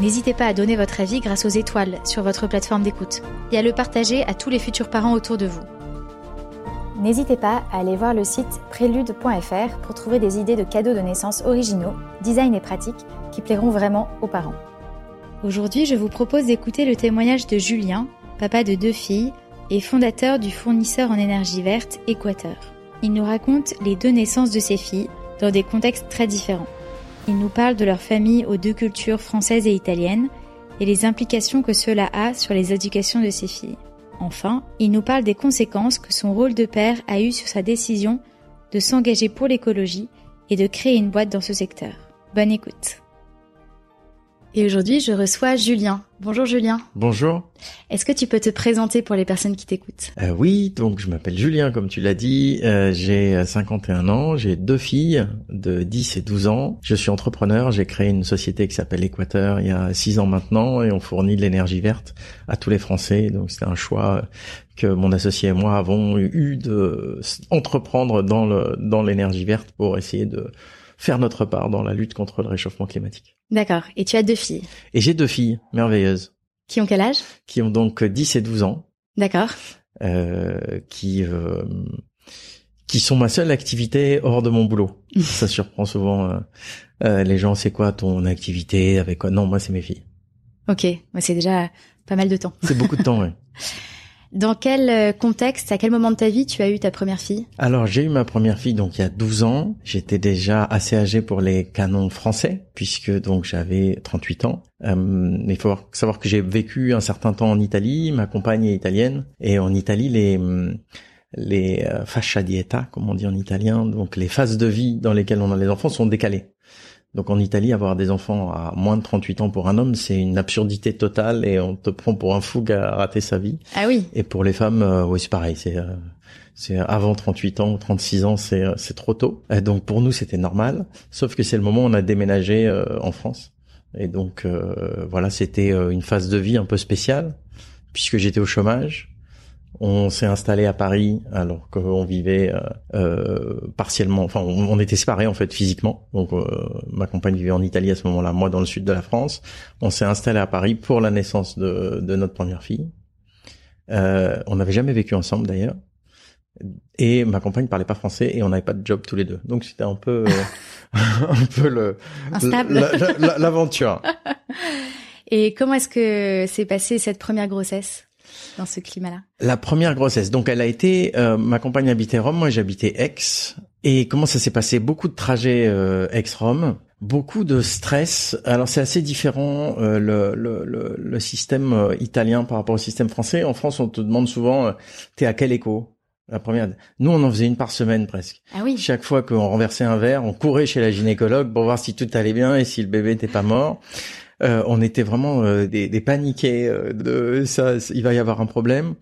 N'hésitez pas à donner votre avis grâce aux étoiles sur votre plateforme d'écoute et à le partager à tous les futurs parents autour de vous. N'hésitez pas à aller voir le site prélude.fr pour trouver des idées de cadeaux de naissance originaux, design et pratiques qui plairont vraiment aux parents. Aujourd'hui, je vous propose d'écouter le témoignage de Julien, papa de deux filles et fondateur du fournisseur en énergie verte Équateur. Il nous raconte les deux naissances de ses filles dans des contextes très différents. Il nous parle de leur famille aux deux cultures françaises et italiennes et les implications que cela a sur les éducations de ses filles. Enfin, il nous parle des conséquences que son rôle de père a eu sur sa décision de s'engager pour l'écologie et de créer une boîte dans ce secteur. Bonne écoute. Et aujourd'hui, je reçois Julien. Bonjour Julien. Bonjour. Est-ce que tu peux te présenter pour les personnes qui t'écoutent? Euh, Oui, donc je m'appelle Julien, comme tu l'as dit. Euh, j'ai 51 ans, j'ai deux filles de 10 et 12 ans. Je suis entrepreneur, j'ai créé une société qui s'appelle Équateur il y a 6 ans maintenant et on fournit de l'énergie verte à tous les Français. Donc c'est un choix que mon associé et moi avons eu de entreprendre dans le dans l'énergie verte pour essayer de faire notre part dans la lutte contre le réchauffement climatique. D'accord. Et tu as deux filles Et j'ai deux filles merveilleuses. Qui ont quel âge? Qui ont donc 10 et 12 ans. D'accord. Euh, qui euh, qui sont ma seule activité hors de mon boulot. Ça surprend souvent euh, euh, les gens. C'est quoi ton activité avec quoi? Non, moi c'est mes filles. Ok, moi c'est déjà pas mal de temps. C'est beaucoup de temps, oui. Dans quel euh, contexte, à quel moment de ta vie tu as eu ta première fille? Alors j'ai eu ma première fille donc il y a 12 ans. J'étais déjà assez âgé pour les canons français puisque donc j'avais 38 ans. Euh, il faut savoir que j'ai vécu un certain temps en Italie. Ma compagne est italienne et en Italie les les euh, fascia dieta, comme on dit en italien, donc les phases de vie dans lesquelles on a les enfants sont décalées. Donc en Italie, avoir des enfants à moins de 38 ans pour un homme, c'est une absurdité totale et on te prend pour un fou qui a raté sa vie. Ah oui. Et pour les femmes, euh, oui, c'est pareil. C'est euh, c'est avant 38 ans, 36 ans, c'est c'est trop tôt. Et donc pour nous, c'était normal. Sauf que c'est le moment où on a déménagé euh, en France. Et donc voilà, c'était une phase de vie un peu spéciale puisque j'étais au chômage. On s'est installé à Paris alors qu'on vivait euh, euh, partiellement, enfin on, était séparés en fait physiquement. Donc euh, ma compagne vivait en Italie à ce moment-là, moi dans le sud de la France. On s'est installé à Paris pour la naissance de, de notre première fille. on n'avait jamais vécu ensemble d'ailleurs. Et ma compagne parlait pas français et on n'avait pas de job tous les deux. Donc c'était un peu un peu le l'aventure. et comment est-ce que s'est passée cette première grossesse? Dans ce climat-là La première grossesse, donc elle a été, euh, ma compagne habitait Rome, moi j'habitais Aix. Et comment ça s'est passé? Beaucoup de trajets euh, Aix-Rome, beaucoup de stress. Alors c'est assez différent euh, le, le, le, le, système euh, italien par rapport au système français. En France, on te demande souvent, euh, t'es à quel écho? La première, nous on en faisait une par semaine presque. Ah oui. Chaque fois qu'on renversait un verre, on courait chez la gynécologue pour voir si tout allait bien et si le bébé n'était pas mort. Euh, on était vraiment euh, des, paniqués euh, de ça, il va y avoir un problème.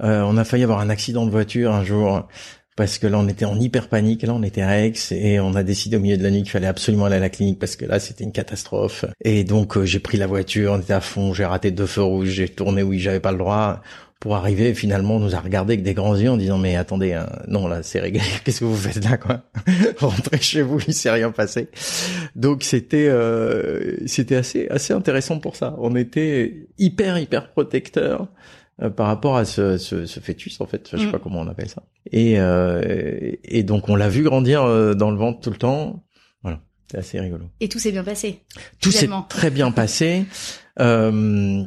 on a failli avoir un accident de voiture un jour parce que là on était en hyper panique, là on était à Aix et on a décidé au milieu de la nuit qu'il fallait absolument aller à la clinique parce que là c'était une catastrophe. Et donc j'ai pris la voiture, on était à fond, j'ai raté deux feux rouges, j'ai tourné où j'avais pas le droit pour arriver finalement on nous a regardé avec des grands yeux en disant mais attendez hein, non là c'est réglé qu'est-ce que vous faites là quoi? Rentrez chez vous il s'est rien passé. Donc c'était euh, c'était assez assez intéressant pour ça. On était hyper hyper protecteur euh, par rapport à ce, ce, ce, fœtus en fait. Je sais mm. pas comment on appelle ça. Et euh, et donc on l'a vu grandir euh, dans le ventre tout le temps. Voilà. C'est assez rigolo. Et tout s'est bien passé tout s'est très bien passé Euh,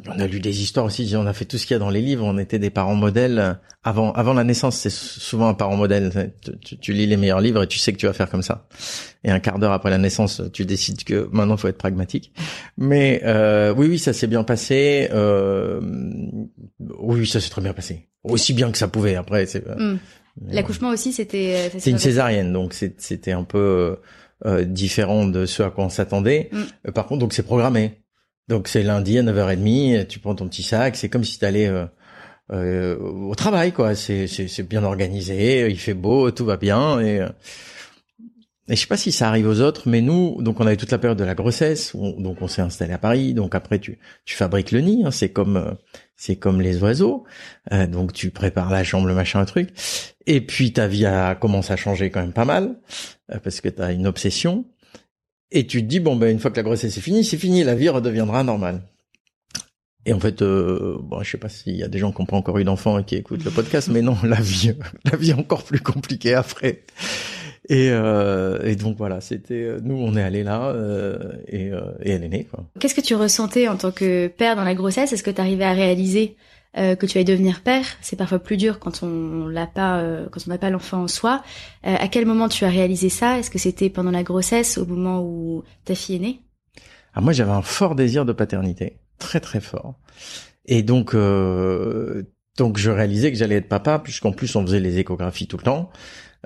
on a lu des histoires aussi, on a fait tout ce qu'il y a dans les livres, on était des parents modèles avant avant la naissance, c'est souvent un parent modèle. Tu, tu, lis les meilleurs livres et tu sais que tu vas faire comme ça. Et un quart d'heure après la naissance, tu décides que maintenant faut être pragmatique. Mais euh, oui, oui, ça s'est bien passé. Euh, oui, ça s'est très bien passé, aussi bien que ça pouvait. Après, c'est mm. l'accouchement aussi, c'était. C'est une césarienne, donc c'était un peu euh, différent de ce à quoi on s'attendait. Mm. Euh, par contre, donc c'est programmé. Donc c'est lundi à 9h30, tu prends ton petit sac, c'est comme si tu allais euh, euh, au travail, quoi. C'est, c'est, bien organisé, il fait beau, tout va bien. Et, et je sais pas si ça arrive aux autres, mais nous, donc on avait toute la période de la grossesse, donc on s'est installé à Paris. Donc après, tu, tu fabriques le nid, hein, c'est comme c'est comme les oiseaux. donc tu prépares la chambre, le machin, un truc. Et puis ta vie a commencé à changer quand même pas mal. Euh, parce que tu as une obsession. Et tu te dis, bon, ben, une fois que la grossesse est finie, c'est fini, la vie redeviendra normale. Et en fait, euh, bon, je sais pas s'il y a des gens qui n'ont pas encore eu d'enfants et qui écoutent le podcast, mais non, la vie, la vie est encore plus compliquée après. Et, euh, et donc voilà, c'était euh, nous, on est allé là euh, et, et elle est née. Qu'est-ce que tu ressentais en tant que père dans la grossesse? Est-ce que tu arrivais à réaliser euh, que tu vas devenir père. C'est parfois plus dur quand on l'a pas, euh, quand on n'a pas l'enfant en soi. Euh, à quel moment tu as réalisé ça? Est-ce que c'était pendant la grossesse, au moment où ta fille est née? Ah, Moi, j'avais un fort désir de paternité, très très fort. Et donc, donc je réalisais que j'allais être papa, puisqu'en plus on faisait les échographies tout le temps.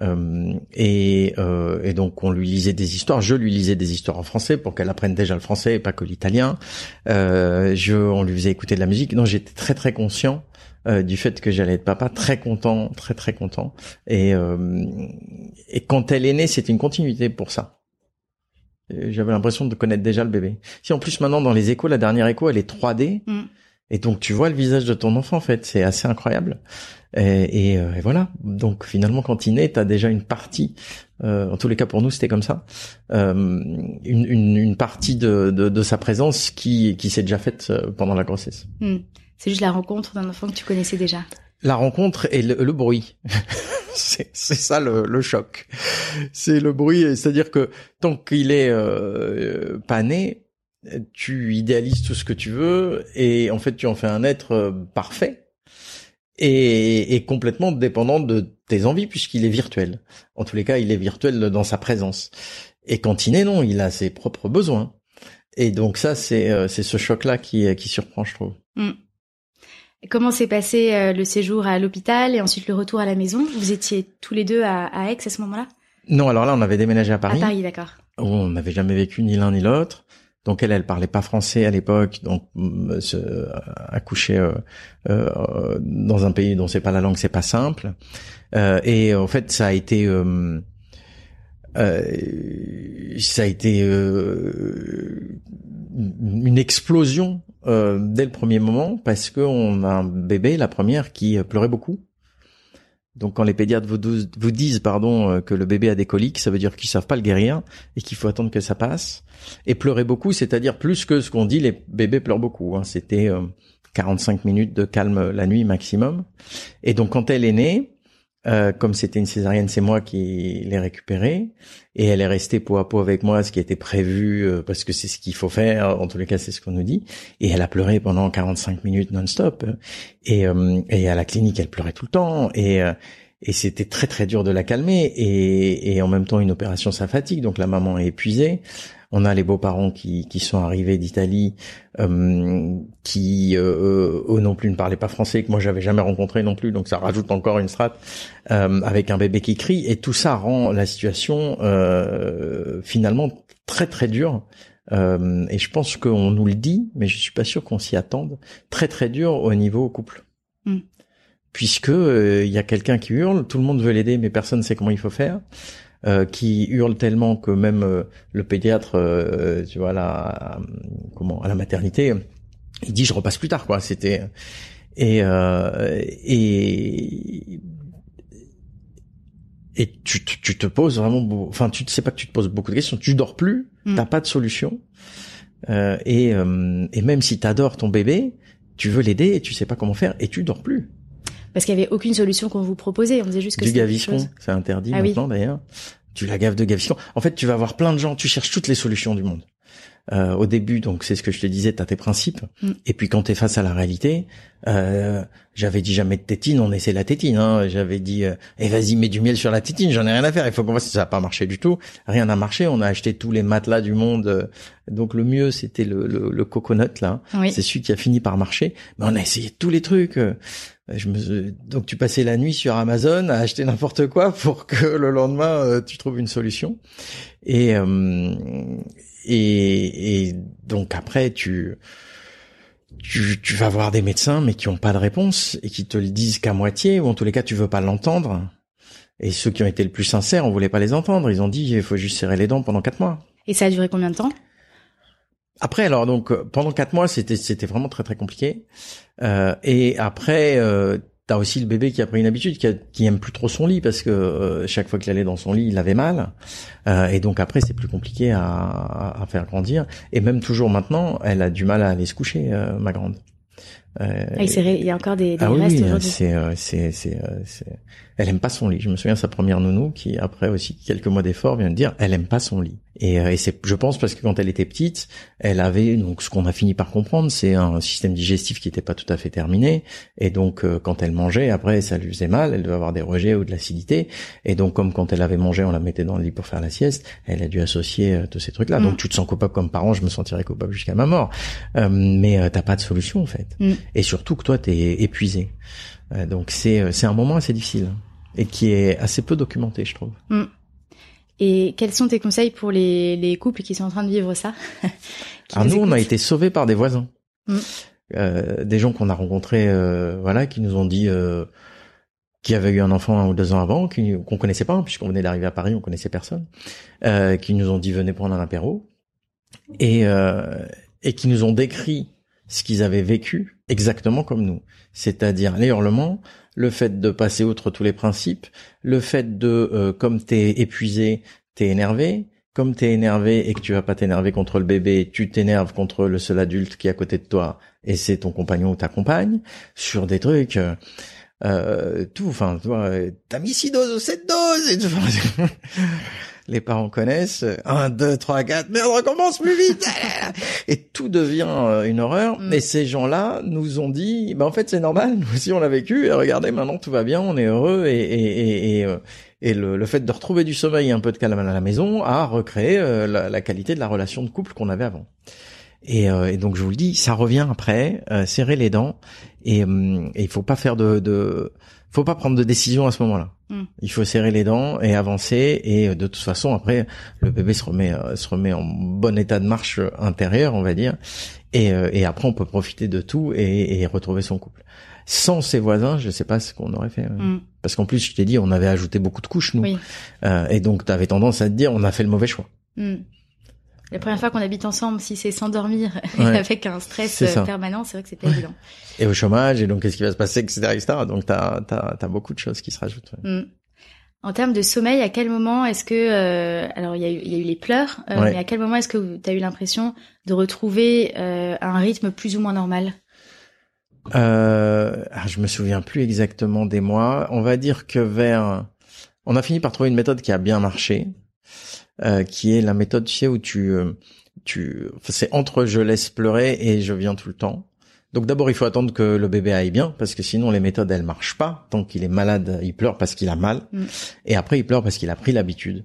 Euh, et, euh, et, donc on lui lisait des histoires. Je lui lisais des histoires en français pour qu'elle apprenne déjà le français et pas que l'italien. Euh, je, on lui faisait écouter de la musique. Donc j'étais très très conscient du fait que j'allais être papa, très content, très très content. Et, euh, et quand elle est née, c'était une continuité pour ça. J'avais l'impression de connaître déjà le bébé. Si en plus maintenant dans les échos, la dernière écho, elle est 3D. Mm. Et donc tu vois le visage de ton enfant en fait, c'est assez incroyable. Et, euh, et, voilà. Donc finalement, quand il naît, t'as déjà une partie. Euh, en tous les cas, pour nous, c'était comme ça. Euh, une, une, une, partie de, de, de, sa présence qui, qui s'est déjà faite euh, pendant la grossesse. Hmm. C'est juste la rencontre d'un enfant que tu connaissais déjà. La rencontre et le, le bruit. c'est ça le, le choc. C'est le bruit, c'est-à-dire que tant qu'il est euh, pas né, tu idéalises tout ce que tu veux et en fait tu en fais un être euh, parfait et, et complètement dépendant de tes envies puisqu'il est virtuel. En tous les cas, il est virtuel dans sa présence. Et quand il est non, il a ses propres besoins. Et donc ça, c'est euh, c'est ce choc-là qui qui surprend, je trouve. Mm. Comment s'est passé euh, le séjour à l'hôpital et ensuite le retour à la maison? Vous étiez tous les deux à, à Aix à ce moment-là? Non, alors là, on avait déménagé à Paris. À Paris, d'accord. On n'avait jamais vécu ni l'un ni l'autre. Donc elle, elle parlait pas français à l'époque, donc mm, se, accoucher euh, euh, dans un pays dont c'est pas la langue, c'est pas simple. Euh, et en fait, ça a été euh, euh, ça a été une explosion dès le premier moment parce qu'on a un bébé, la première, qui pleurait beaucoup. Donc quand les pédiatres vous, disent pardon euh, que le bébé a des coliques, ça veut dire qu'ils savent pas le guérir et qu'il faut attendre que ça passe. Et pleurer beaucoup, c'est-à-dire plus que ce qu'on dit, les bébés pleurent beaucoup. Hein. C'était 45 euh, minutes de calme la nuit maximum. Et donc quand elle est née, euh, comme c'était une césarienne, c'est moi qui l'ai récupérée et elle est restée peau à peau avec moi, ce qui était prévu euh, parce que c'est ce qu'il faut faire. En tous les cas, c'est ce qu'on nous dit. Et elle a pleuré pendant 45 minutes non-stop. Et, euh, et à la clinique, elle pleurait tout le temps. Et et c'était très très dur de la calmer et, et en même temps une opération ça fatigue donc la maman est épuisée on a les beaux-parents qui, qui sont arrivés d'Italie, euh, qui euh, eux non plus ne parlaient pas français, que moi j'avais jamais rencontré non plus, donc ça rajoute encore une strate euh, avec un bébé qui crie, et tout ça rend la situation euh, finalement très très dure. Euh, et je pense qu'on nous le dit, mais je suis pas sûr qu'on s'y attende. Très très dur au niveau couple. Mm. Puisque il y a quelqu'un qui hurle, tout le monde veut l'aider, mais personne ne sait comment il faut faire. Euh, qui hurle tellement que même euh, le pédiatre, euh, tu vois, là, comment, à la maternité, il dit je repasse plus tard, quoi. C'était et et et tu, tu, te poses vraiment, enfin, tu ne sais pas que tu te poses beaucoup de questions. Tu dors plus, mm. t'as pas de solution. et et même si t'adores ton bébé, tu veux l'aider et tu sais pas comment faire et tu dors plus. Parce qu'il y avait aucune solution qu'on vous proposait. On disait juste que du gaviscon, c'est interdit ah maintenant d'ailleurs. Tu la gaves de gaviscon. En fait, tu vas avoir plein de gens. Tu cherches toutes les solutions du monde. Euh, au début, donc c'est ce que je te disais, t'as tes principes. Mm. Et puis quand t'es face à la réalité, euh, j'avais dit jamais de tétine, on essaie la tétine. Hein. J'avais dit, euh, eh vas-y, mets du miel sur la tétine, j'en ai rien à faire. Il faut qu'on voit si ça n'a pas marché du tout. Rien n'a marché. On a acheté tous les matelas du monde. Donc le mieux, c'était le, le, le coconut là. Oui. C'est celui qui a fini par marcher. Mais on a essayé tous les trucs. Donc tu passais la nuit sur Amazon à acheter n'importe quoi pour que le lendemain euh, tu trouves une solution. Et, euh, et, et donc après tu, tu tu vas voir des médecins mais qui ont pas de réponse et qui te le disent qu'à moitié ou en tous les cas tu veux pas l'entendre. Et ceux qui ont été le plus sincères, on voulait pas les entendre. Ils ont dit il faut juste serrer les dents pendant quatre mois. Et ça a duré combien de temps? Après, alors donc euh, pendant quatre mois, c'était vraiment très très compliqué. Euh, et après, euh, t'as aussi le bébé qui a pris une habitude, qui, a, aime plus trop son lit parce que euh, chaque fois qu'il allait dans son lit, il avait mal. Et donc après, c'est plus compliqué à, faire grandir. Et même toujours maintenant, elle a du mal à aller se coucher, ma grande. Euh, ah, il y a encore des, des ah restes oui, aujourd'hui. c'est, euh, c'est, c'est, euh, c'est, elle aime pas son lit. Je me souviens de sa première nounou qui, après aussi quelques mois d'effort, vient de dire, elle aime pas son lit. Et, euh, et c'est, je pense, parce que quand elle était petite, elle avait donc ce qu'on a fini par comprendre, c'est un système digestif qui était pas tout à fait terminé. Et donc, euh, quand elle mangeait, après, ça lui faisait mal. Elle devait avoir des rejets ou de l'acidité. Et donc, comme quand elle avait mangé, on la mettait dans le lit pour faire la sieste, elle a dû associer euh, tous ces trucs-là. Mm. Donc, tu te sens coupable comme parent. Je me sentirais coupable jusqu'à ma mort. Euh, mais euh, t'as pas de solution en fait. Mm. Et surtout que toi, t'es épuisé. Euh, donc, c'est c'est un moment assez difficile et qui est assez peu documenté, je trouve. Mm. Et quels sont tes conseils pour les, les couples qui sont en train de vivre ça Alors nous, on a été sauvés par des voisins, Mm. Euh, des gens qu'on a rencontrés, euh, voilà, qui nous ont dit euh, qui avaient eu un enfant un ou deux ans avant, qu'on connaissait pas, hein, puisqu'on venait d'arriver à Paris, on connaissait personne, euh, qui nous ont dit venez prendre un apéro et euh, et qui nous ont décrit ce qu'ils avaient vécu exactement comme nous, c'est-à-dire les hurlements, le fait de passer outre tous les principes, le fait de euh, comme t'es épuisé, t'es énervé, comme t'es énervé et que tu vas pas t'énerver contre le bébé, tu t'énerves contre le seul adulte qui est à côté de toi et c'est ton compagnon ou ta compagne sur des trucs. euh, euh, tout, enfin, toi, t'as mis six doses ou sept doses et tout. Les parents connaissent. Un, deux, trois, quatre. Merde, recommence plus vite. Et tout devient euh, une horreur. Mm. Et ces gens-là nous ont dit, bah en fait c'est normal. Nous aussi on l'a vécu. Et regardez, maintenant tout va bien, on est heureux. Et et et, et, euh, et le, le fait de retrouver du sommeil et un peu de calme à la maison a recréé euh, la, la qualité de la relation de couple qu'on avait avant. Et, euh, et donc je vous le dis, ça revient après. Euh, serrer les dents. Et, hum, et il faut pas faire de, de faut pas prendre de décision à ce moment-là. Mm. Il faut serrer les dents et avancer. Et euh, de toute façon, après, le bébé se remet, euh, se remet en bon état de marche euh, intérieur, on va dire. Et, euh, et après, on peut profiter de tout et, et retrouver son couple. Sans ses voisins, je sais pas ce qu'on aurait fait. ouais. Mm. Parce qu'en plus, je t'ai dit, on avait ajouté beaucoup de couches, nous. Oui. Euh, et donc, tu avais tendance à te dire, on a fait le mauvais choix. Mm. La première fois qu'on habite ensemble, si c'est s'endormir Ouais. avec un stress permanent, c'est vrai que c'est pas évident. Et au chômage, et donc, qu'est-ce qui va se passer, etc., etc. Donc, t'as, t'as, t'as beaucoup de choses qui se rajoutent. ouais. Mm. En termes de sommeil, à quel moment est-ce que euh, alors il y a eu il y a eu les pleurs, euh, Ouais. mais à quel moment est-ce que tu as eu l'impression de retrouver euh, un rythme plus ou moins normal? Euh, ah, je me souviens plus exactement des mois. On va dire que vers, on a fini par trouver une méthode qui a bien marché, euh, qui est la méthode, tu sais, où tu, euh, tu, c'est entre je laisse pleurer et je viens tout le temps. Donc d'abord, il faut attendre que le bébé aille bien, parce que sinon les méthodes elles marchent pas. Tant qu'il est malade, il pleure parce qu'il a mal, Mm. et après il pleure parce qu'il a pris l'habitude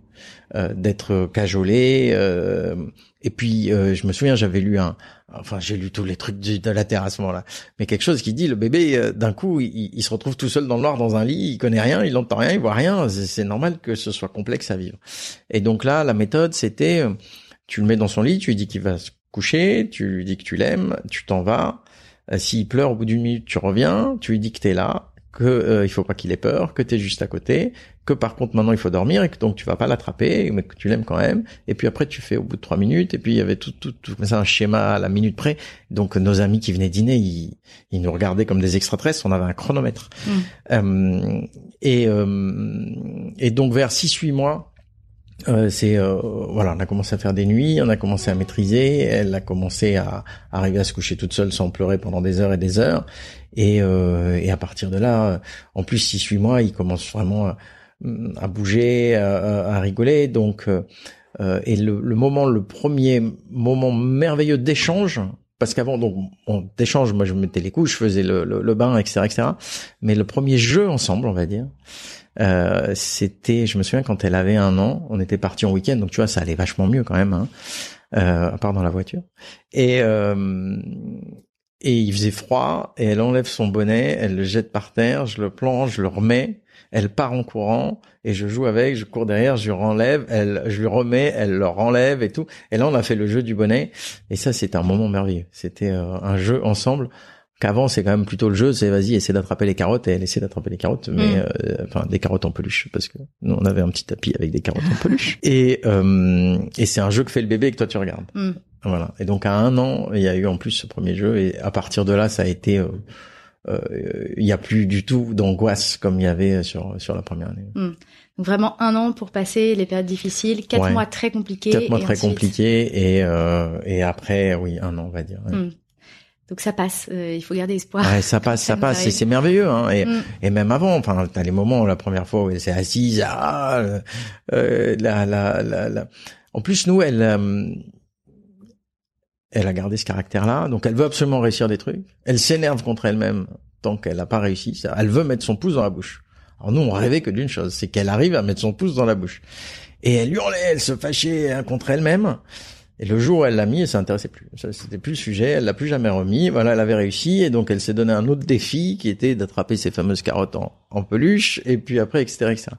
euh, d'être cajolé. euh, et puis euh, je me souviens, j'avais lu un, enfin j'ai lu tous les trucs du- de la terre à ce moment-là, mais quelque chose qui dit le bébé euh, d'un coup il, il se retrouve tout seul dans le noir dans un lit, il connaît rien, il entend rien, il voit rien. C'est c'est normal que ce soit complexe à vivre. Et donc là, la méthode c'était, euh, tu le mets dans son lit, tu lui dis qu'il va se coucher, tu lui dis que tu l'aimes, tu t'en vas. Euh, S'il pleure au bout d'une minute, tu reviens, tu lui dis que t'es là, que euh, il faut pas qu'il ait peur, que t'es juste à côté, que par contre maintenant il faut dormir et que donc tu vas pas l'attraper, mais que tu l'aimes quand même. Et puis après tu fais au bout de trois minutes. Et puis il y avait tout, tout, tout comme ça un schéma à la minute près. Donc nos amis qui venaient dîner, ils, ils nous regardaient comme des extraterrestres. On avait un chronomètre. Mm. Euh, et euh, et donc vers 6-8 mois. Euh, c'est euh, voilà, on a commencé à faire des nuits, on a commencé à maîtriser, elle a commencé à, arriver à se coucher toute seule sans pleurer pendant des heures et des heures, et, euh, et à partir de là, euh, en plus six huit mois, il commence vraiment à, à bouger, à, à rigoler, donc euh, Euh, et le, le moment, le premier moment merveilleux d'échange, parce qu'avant, donc, on d'échange, moi je mettais les couches, je faisais le, le, le, bain, etc., etc. Mais le premier jeu ensemble, on va dire, euh, c'était, je me souviens quand elle avait un an, on était parti en week-end, donc tu vois, ça allait vachement mieux quand même, hein, euh, à part dans la voiture. Et euh, et il faisait froid, et elle enlève son bonnet, elle le jette par terre, je le plonge, je le remets, elle part en courant, et je joue avec, je cours derrière, je lui renlève, elle, je lui remets, elle le renlève et tout. Et là, on a fait le jeu du bonnet, et ça, c'était un moment merveilleux. C'était euh, un jeu ensemble qu'avant c'est quand même plutôt le jeu c'est vas-y essaie d'attraper les carottes et elle essaie d'attraper les carottes mais Mm. euh, enfin des carottes en peluche parce que nous on avait un petit tapis avec des carottes en peluche et euh, et c'est un jeu que fait le bébé et que toi tu regardes Mm. voilà et donc à un an il y a eu en plus ce premier jeu et à partir de là ça a été euh, il y a plus du tout d'angoisse comme il y avait sur sur la première année Donc vraiment un an pour passer les périodes difficiles, quatre Ouais. mois très compliqués. quatre mois très ensuite- compliqués et euh, et après oui un an on va dire ouais. Mm. Donc ça passe. euh, il faut garder espoir. Ouais, ça passe, ça passe, et c'est merveilleux. Hein, et, Mm. et même avant, enfin, t'as les moments, la première fois où elle s'est assise, ah, euh, euh, la, la, la, la- En plus, nous, elle, euh, elle a gardé ce caractère-là, donc elle veut absolument réussir des trucs. Elle s'énerve contre elle-même tant qu'elle n'a pas réussi. Elle veut mettre son pouce dans la bouche. Alors nous, on rêvait que d'une chose, c'est qu'elle arrive à mettre son pouce dans la bouche. Et elle hurlait, elle se fâchait hein, contre elle-même. Et le jour où elle l'a mis, elle s'intéressait plus. C'était plus le sujet. Elle l'a plus jamais remis. Voilà, elle avait réussi. Et donc, elle s'est donné un autre défi qui était d'attraper ces fameuses carottes en, en peluche. Et puis après, etc., etc.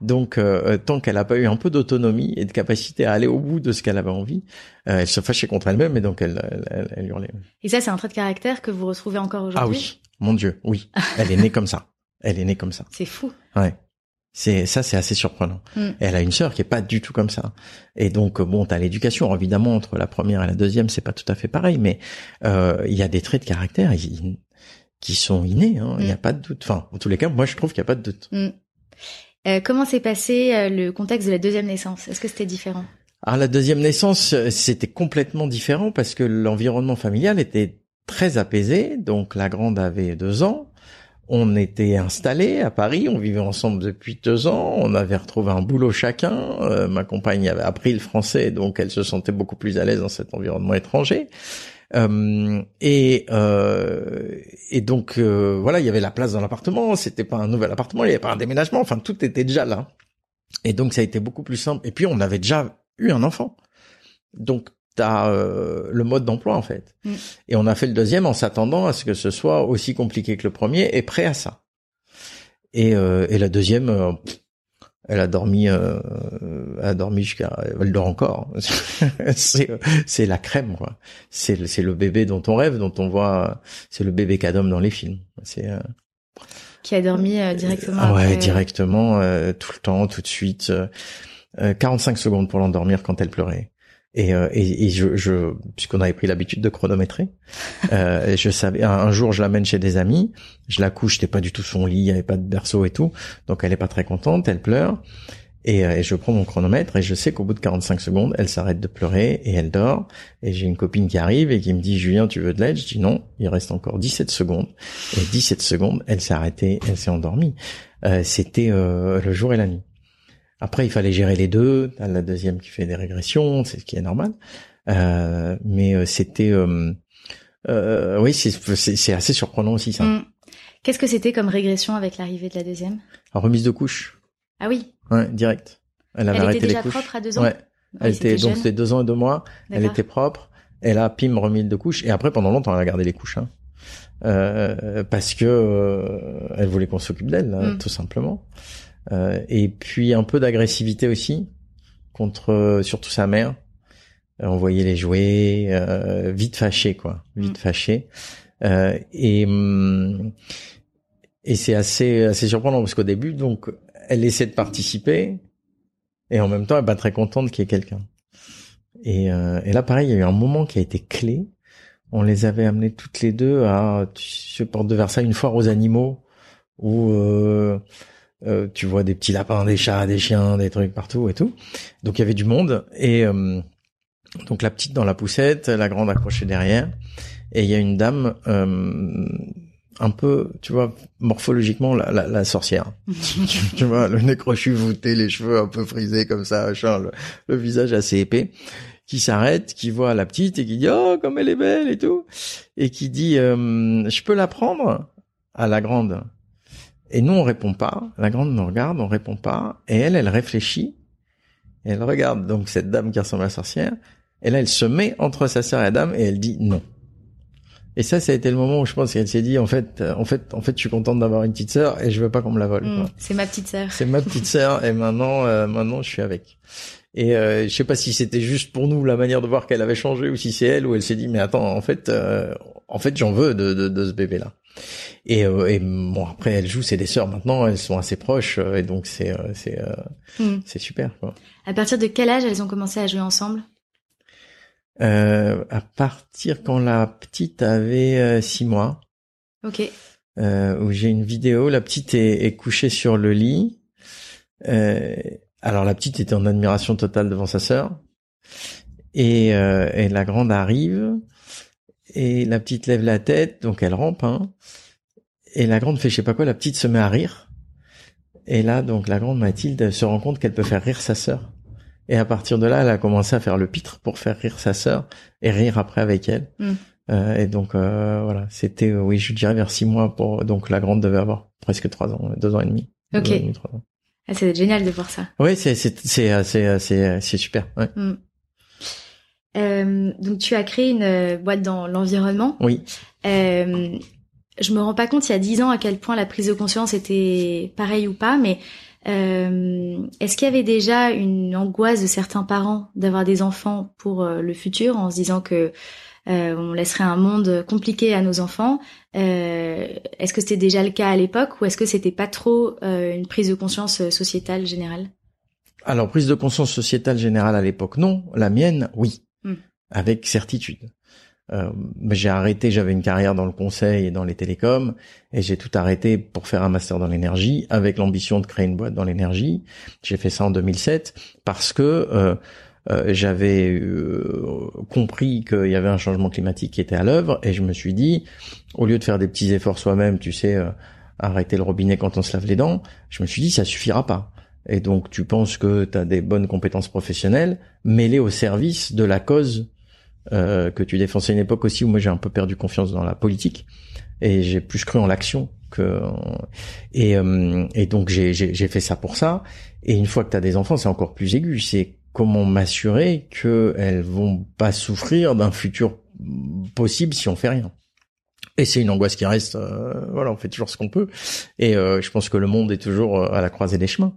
Donc, euh, tant qu'elle n'a pas eu un peu d'autonomie et de capacité à aller au bout de ce qu'elle avait envie, euh, elle se fâchait contre elle-même. Et donc, elle, elle, elle, elle hurlait. Et ça, c'est un trait de caractère que vous retrouvez encore aujourd'hui? Ah oui, mon Dieu, oui. Elle est née comme ça. Elle est née comme ça. C'est fou. Ouais. C'est ça, c'est assez surprenant. Mm. Et elle a une sœur qui est pas du tout comme ça. Et donc euh, bon, t'as l'éducation. Évidemment, entre la première et la deuxième, c'est pas tout à fait pareil, mais euh, il y a des traits de caractère qui sont innés. hein. Il y a Mm. pas de doute. Enfin, en tous les cas, moi, je trouve qu'il y a pas de doute. Mm. Euh, comment s'est passé le contexte de la deuxième naissance? Est-ce que c'était différent? Alors la deuxième naissance, c'était complètement différent parce que l'environnement familial était très apaisé. Donc la grande avait deux ans. On était installés à Paris, on vivait ensemble depuis deux ans, on avait retrouvé un boulot chacun. Euh, ma compagne avait appris le français, donc elle se sentait beaucoup plus à l'aise dans cet environnement étranger. Euh, et euh, et donc euh, voilà, il y avait la place dans l'appartement. C'était pas un nouvel appartement, il n'y avait pas un déménagement. Enfin, tout était déjà là. Et donc ça a été beaucoup plus simple. Et puis on avait déjà eu un enfant. Donc t'as euh, le mode d'emploi en fait. Mm. Et on a fait le deuxième en s'attendant à ce que ce soit aussi compliqué que le premier et prêt à ça. Et, euh, et la deuxième, euh, elle a dormi, elle a dormi jusqu'à, elle dort encore. c'est, c'est la crème quoi. C'est, le- c'est le bébé dont on rêve, dont on voit, c'est le bébé qu'Adam dans les films. C'est Qui a dormi directement ah ouais, après- directement, tout le temps, tout de suite. euh, euh, 45 secondes pour l'endormir quand elle pleurait. Et, euh, et, et je, je puisqu'on avait pris l'habitude de chronométrer, euh, je savais un, un jour je l'amène chez des amis, je la couche, c'était pas du tout son lit, il y avait pas de berceau et tout, donc elle est pas très contente, elle pleure, et, euh, et je prends mon chronomètre et je sais qu'au bout de 45 secondes, elle s'arrête de pleurer et elle dort. Et j'ai une copine qui arrive et qui me dit Julien, tu veux de l'aide? Je dis non, il reste encore 17 secondes. Et 17 secondes, elle s'est arrêtée, elle s'est endormie. Euh, C'était euh, le jour et la nuit. Après, il fallait gérer les deux. T'as la deuxième qui fait des régressions, c'est ce qui est normal. Euh, mais euh, c'était, euh, euh, oui, c'est assez surprenant aussi ça. Mm. Qu'est-ce que c'était comme régression avec l'arrivée de la deuxième? Alors, remise de couche, Ah oui, ouais, direct. Elle avait elle arrêté était déjà les couches. propre à deux ans. Ouais, Oui, elle était donc c'était deux ans et deux mois. Elle était propre. Et là, pim, remis de couche. Et après, pendant longtemps, elle a gardé les couches. Hein. Euh, parce que euh, elle voulait qu'on s'occupe d'elle, là, Mm. tout simplement. Euh, et puis un peu d'agressivité aussi contre euh, surtout sa mère. Euh, on voyait les jouets, euh, vite fâché quoi, vite Mm. fâché. Euh, et hum, et c'est assez assez surprenant parce qu'au début, donc, elle essaie de participer et en même temps, elle est pas très contente qu'il y ait quelqu'un. Et, euh, et là, pareil, il y a eu un moment qui a été clé. On les avait amenés toutes les deux à, tu sais, porte de Versailles, une foire aux animaux, où euh, euh, tu vois des petits lapins, des chats, des chiens, des trucs partout et tout. Donc il y avait du monde. Et euh, donc la petite dans la poussette, la grande accrochée derrière. Et il y a une dame, euh, un peu, tu vois, morphologiquement la, la, la sorcière. tu vois, le nez crochu voûté, les cheveux un peu frisés comme ça, machin, le, le visage assez épais, qui s'arrête, qui voit la petite et qui dit oh comme elle est belle et tout, et qui dit euh, je peux la prendre? À la grande. Et nous on répond pas. La grande nous regarde, on répond pas, et elle, elle réfléchit, et elle regarde donc cette dame qui ressemble à la sorcière, et là elle se met entre sa sœur et la dame et elle dit non. Et ça, ça a été le moment où je pense qu'elle s'est dit, en fait, euh, en fait, en fait, je suis contente d'avoir une petite sœur et je veux pas qu'on me la vole. Mm, c'est ma petite sœur. C'est ma petite sœur et maintenant, euh, maintenant, je suis avec. Et euh, je sais pas si c'était juste pour nous la manière de voir qu'elle avait changé ou si c'est elle où elle s'est dit, mais attends, en fait, euh, en fait, j'en veux de, de, de ce bébé là. Et, et bon, après, elle joue, c'est des sœurs maintenant, elles sont assez proches et donc c'est c'est mm. c'est super. Quoi. À partir de quel âge elles ont commencé à jouer ensemble? Euh, à partir quand la petite avait euh, six mois. Ok. Euh, où j'ai une vidéo, la petite est, est couchée sur le lit. Euh, alors la petite était en admiration totale devant sa sœur. Et, euh, et, la grande arrive et la petite lève la tête, donc elle rampe. Hein, et la grande fait je sais pas quoi, la petite se met à rire. Et là, donc la grande Mathilde se rend compte qu'elle peut faire rire sa sœur. Et à partir de là, elle a commencé à faire le pitre pour faire rire sa sœur et rire après avec elle. Mm. Euh, et donc euh, voilà, c'était oui, je dirais vers six mois pour donc la grande devait avoir presque trois ans, deux ans et demi. Ok. Ah, c'est génial de voir ça. Oui, c'est c'est c'est c'est c'est c'est super. Ouais. Mm. Euh, donc tu as créé une euh, boîte dans l'environnement. Oui. Euh, je me rends pas compte il y a dix ans à quel point la prise de conscience était pareille ou pas, mais euh, Est-ce qu'il y avait déjà une angoisse de certains parents d'avoir des enfants pour euh, le futur en se disant que euh, on laisserait un monde compliqué à nos enfants? Euh, Est-ce que c'était déjà le cas à l'époque ou est-ce que c'était pas trop une prise de conscience sociétale générale? Alors prise de conscience sociétale générale à l'époque non, la mienne oui. Avec certitude. Euh, j'ai arrêté, j'avais une carrière dans le conseil et dans les télécoms, et j'ai tout arrêté pour faire un master dans l'énergie, avec l'ambition de créer une boîte dans l'énergie. J'ai fait ça en 2007 parce que euh, euh, j'avais euh, compris qu'il y avait un changement climatique qui était à l'œuvre, et je me suis dit, au lieu de faire des petits efforts soi-même, tu sais, euh, arrêter le robinet quand on se lave les dents, je me suis dit, ça suffira pas. Et donc, tu penses que tu as des bonnes compétences professionnelles, mêlées au service de la cause euh, que tu défends. C'est une époque aussi où moi j'ai un peu perdu confiance dans la politique et j'ai plus cru en l'action que et, euh, et donc j'ai fait ça pour ça. Et une fois que tu as des enfants, c'est encore plus aigu. C'est comment m'assurer qu'elles vont pas souffrir d'un futur possible si on fait rien. Et c'est une angoisse qui reste. Euh, voilà, on fait toujours ce qu'on peut. Et euh, je pense que le monde est toujours euh, à la croisée des chemins.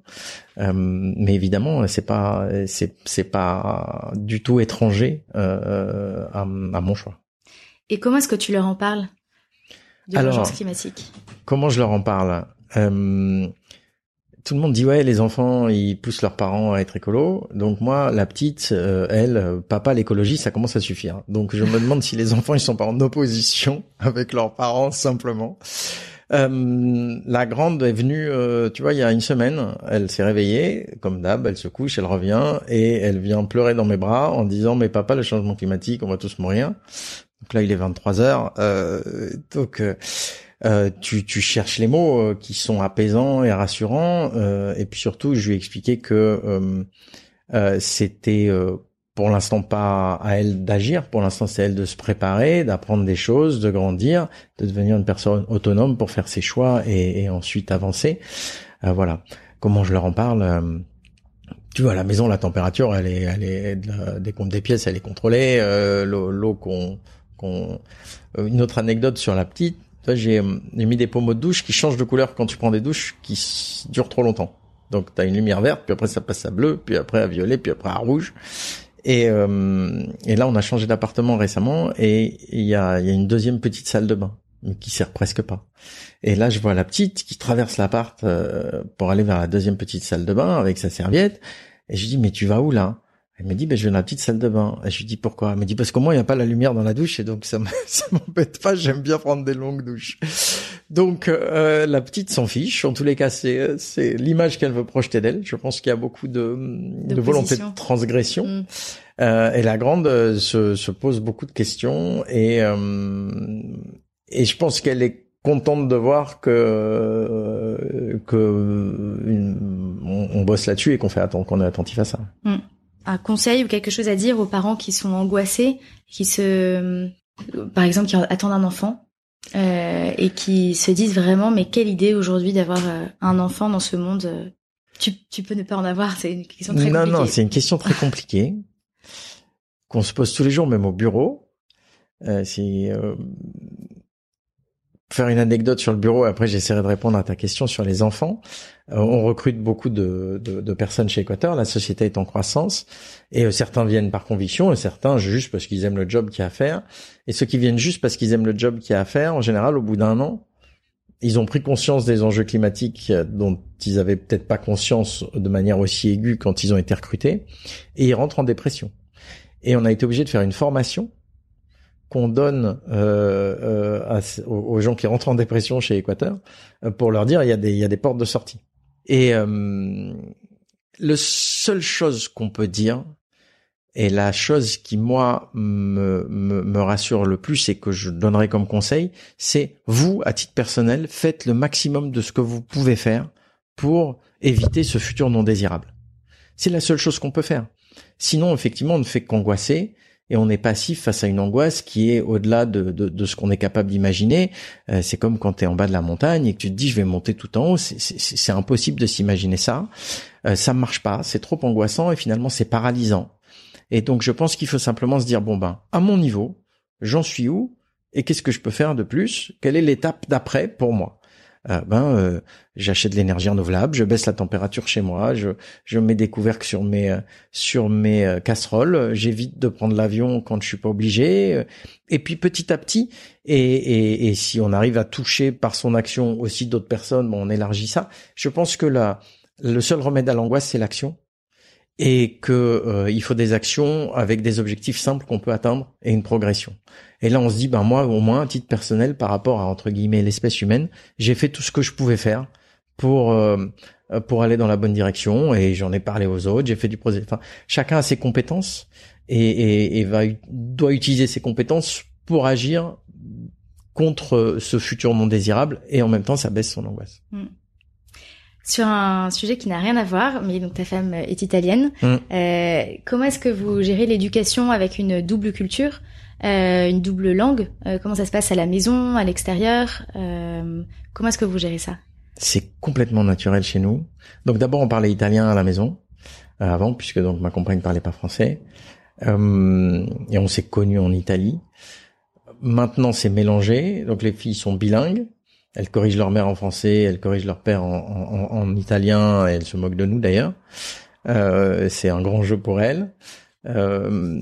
mais évidemment, c'est pas, c'est, c'est pas du tout étranger à, à, mon choix. Et comment est-ce que tu leur en parles? De l'urgence climatique Comment je leur en parle? Tout le monde dit ouais les enfants ils poussent leurs parents à être écolo donc moi la petite euh, elle euh, papa l'écologie ça commence à suffire. Donc je me demande si les enfants ils sont pas en opposition avec leurs parents simplement. Euh, la grande est venue tu vois il y a une semaine elle s'est réveillée comme d'hab elle se couche elle revient et elle vient pleurer dans mes bras en disant mais papa le changement climatique on va tous mourir. Donc là il est 23 heures donc euh, tu, tu, cherches les mots euh, qui sont apaisants et rassurants. Euh, et puis surtout, je lui ai expliqué que c'était pour l'instant pas à elle d'agir. Pour l'instant, c'est elle de se préparer, d'apprendre des choses, de grandir, de devenir une personne autonome pour faire ses choix et, et ensuite avancer. voilà. Comment je leur en parle tu vois, à la maison, la température, elle est, elle est, des comptes des pièces, elle est contrôlée. L'eau qu'on, qu'on, une autre anecdote sur la petite, euh, j'ai mis des pommeaux de douche qui changent de couleur quand tu prends des douches qui durent trop longtemps. Donc tu as une lumière verte, puis après ça passe à bleu, puis après à violet, puis après à rouge. Et, euh, et là on a changé d'appartement récemment et il y a, une deuxième petite salle de bain qui sert presque pas. Et là je vois la petite qui traverse l'appart euh, pour aller vers la deuxième petite salle de bain avec sa serviette. Et je dis mais tu vas où là? Elle me dit, ben, je vais dans la petite salle de bain. Et je lui dis, pourquoi? Elle me dit, parce qu'au moins, il n'y a pas la lumière dans la douche et donc ça m'embête pas. J'aime bien prendre des longues douches. Donc, euh, la petite s'en fiche. En tous les cas, c'est, c'est l'image qu'elle veut projeter d'elle. Je pense qu'il y a beaucoup de, de, volonté de transgression. Mm. Euh, et la grande euh, se, se, pose beaucoup de questions et, euh, et je pense qu'elle est contente de voir que euh, que on, bosse là-dessus et qu'on fait qu'on est attentif à ça. Hmm. Un conseil ou quelque chose à dire aux parents qui sont angoissés, qui se, par exemple, qui attendent un enfant euh, et qui se disent vraiment, mais quelle idée aujourd'hui d'avoir euh, un enfant dans ce monde. Tu, tu peux ne pas en avoir, c'est une question très compliquée. Non, non, c'est une question très compliquée qu'on se pose tous les jours, même au bureau. Euh, c'est euh, faire une anecdote sur le bureau. Après, j'essaierai de répondre à ta question sur les enfants. Euh, on recrute beaucoup de, de, de, personnes chez Équateur. La société est en croissance et euh, certains viennent par conviction et certains juste parce qu'ils aiment le job qu'il y a à faire. Et ceux qui viennent juste parce qu'ils aiment le job qu'il y a à faire, en général, au bout d'un an, ils ont pris conscience des enjeux climatiques dont ils avaient peut-être pas conscience de manière aussi aiguë quand ils ont été recrutés et ils rentrent en dépression. Et on a été obligé de faire une formation qu'on donne euh, euh, aux, gens qui rentrent en dépression chez Équateur euh, pour leur dire il y a des il y a des portes de sortie. Et euh, le seule chose qu'on peut dire et la chose qui moi me, me, me rassure le plus et que je donnerai comme conseil, c'est vous à titre personnel faites le maximum de ce que vous pouvez faire pour éviter ce futur non désirable. C'est la seule chose qu'on peut faire. Sinon, effectivement, on ne fait qu'angoisser et on est passif face à une angoisse qui est au-delà de, de, ce qu'on est capable d'imaginer. Euh, c'est comme quand tu es en bas de la montagne et que tu te dis je vais monter tout en haut. C'est impossible de s'imaginer ça. Euh, ça marche pas, c'est trop angoissant et finalement c'est paralysant. Et donc je pense qu'il faut simplement se dire bon ben à mon niveau, j'en suis où et qu'est-ce que je peux faire de plus? Quelle est l'étape d'après pour moi? Euh, ben euh, j'achète de l'énergie renouvelable, je baisse la température chez moi, je je mets des couvercles sur mes euh, sur mes casseroles, j'évite de prendre l'avion quand je suis pas obligé, et puis petit à petit, et, et, et si on arrive à toucher par son action aussi d'autres personnes, bon, on élargit ça. Je pense que la le seul remède à l'angoisse c'est l'action et que euh, il faut des actions avec des objectifs simples qu'on peut atteindre et une progression. Et là, on se dit, ben moi, au moins, à titre personnel, par rapport à entre guillemets l'espèce humaine, j'ai fait tout ce que je pouvais faire pour euh, pour aller dans la bonne direction et j'en ai parlé aux autres. J'ai fait du projet. Enfin, chacun a ses compétences et, et, et va doit utiliser ses compétences pour agir contre ce futur non désirable et en même temps, ça baisse son angoisse. Mm sur un sujet qui n'a rien à voir, mais donc ta femme est italienne. Mm. Euh, comment est-ce que vous gérez l'éducation avec une double culture, euh, une double langue euh, Comment ça se passe à la maison, à l'extérieur euh, Comment est-ce que vous gérez ça? C'est complètement naturel chez nous. Donc d'abord on parlait italien à la maison euh, avant, puisque donc ma compagne parlait pas français, euh, et on s'est connus en Italie. Maintenant c'est mélangé, donc les filles sont bilingues. Elles corrigent leur mère en français, elles corrigent leur père en, en, en italien, et elles se moquent de nous d'ailleurs. Euh, c'est un grand jeu pour elles. Euh,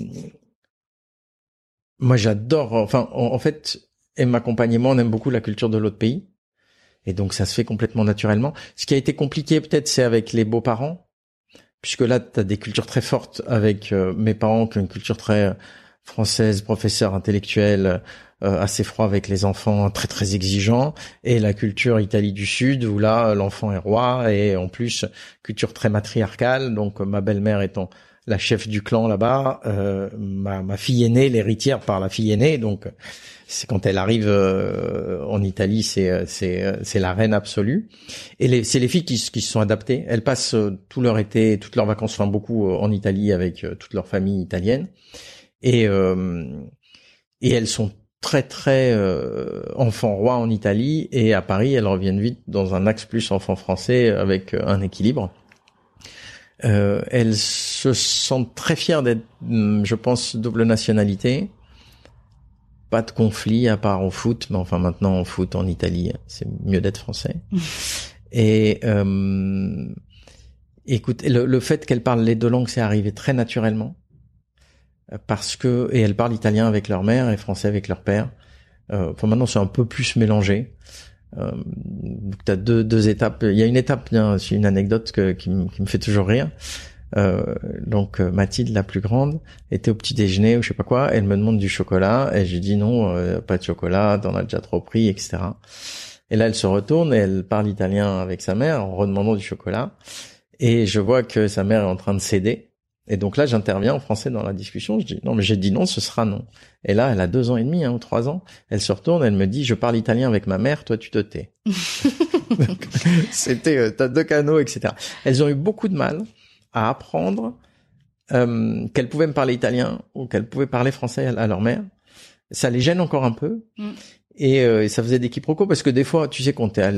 moi, j'adore. Enfin, en, fait, et ma compagne et moi, on aime beaucoup la culture de l'autre pays, et donc ça se fait complètement naturellement. Ce qui a été compliqué, peut-être, c'est avec les beaux-parents, puisque là, tu as des cultures très fortes avec euh, mes parents qui ont une culture très française, professeur intellectuel, euh, assez froid avec les enfants, très très exigeant, et la culture Italie du Sud où là l'enfant est roi et en plus culture très matriarcale. Donc ma belle-mère étant la chef du clan là-bas, euh, ma, ma, fille aînée, l'héritière par la fille aînée, donc c'est quand elle arrive euh, en Italie, c'est c'est c'est la reine absolue. Et c'est les filles qui, qui se sont adaptées. Elles passent tout leur été, toutes leurs vacances, enfin beaucoup en Italie avec toute leur famille italienne. Et et elles sont très très euh, enfant roi en Italie et à Paris elles reviennent vite dans un axe plus enfant français avec euh, un équilibre. Euh, elles se sentent très fières d'être, hum, je pense, double nationalité. Pas de conflit à part au foot, mais enfin maintenant en foot en Italie, c'est mieux d'être français. et euh, écoute, le, le fait qu'elles parlent les deux langues, c'est arrivé très naturellement parce que et elles parlent italien avec leur mère et français avec leur père. Euh, enfin maintenant c'est un peu plus mélangé. Euh, tu as deux, deux étapes. Il y a une étape, c'est une anecdote que, qui, me, qui me fait toujours rire. Euh, donc euh, Mathilde, la plus grande, était au petit déjeuner ou je sais pas quoi. Elle me demande du chocolat et je dis non, euh, pas de chocolat, t'en as déjà trop pris, etc. Et là, elle se retourne et elle parle italien avec sa mère en redemandant du chocolat. Et je vois que sa mère est en train de céder Et donc là, j'interviens en français dans la discussion. Je dis non, mais j'ai dit non, ce sera non. Et là, elle a deux ans et demi hein, ou trois ans. Elle se retourne, elle me dit je parle italien avec ma mère, toi tu te tais. C'était euh, t'as deux canaux, etc. Elles ont eu beaucoup de mal à apprendre euh, qu'elles pouvaient me parler italien ou qu'elles pouvaient parler français à, leur mère. Ça les gêne encore un peu. Mm. Et, euh, et, ça faisait des quiproquos parce que des fois, tu sais, quand t'es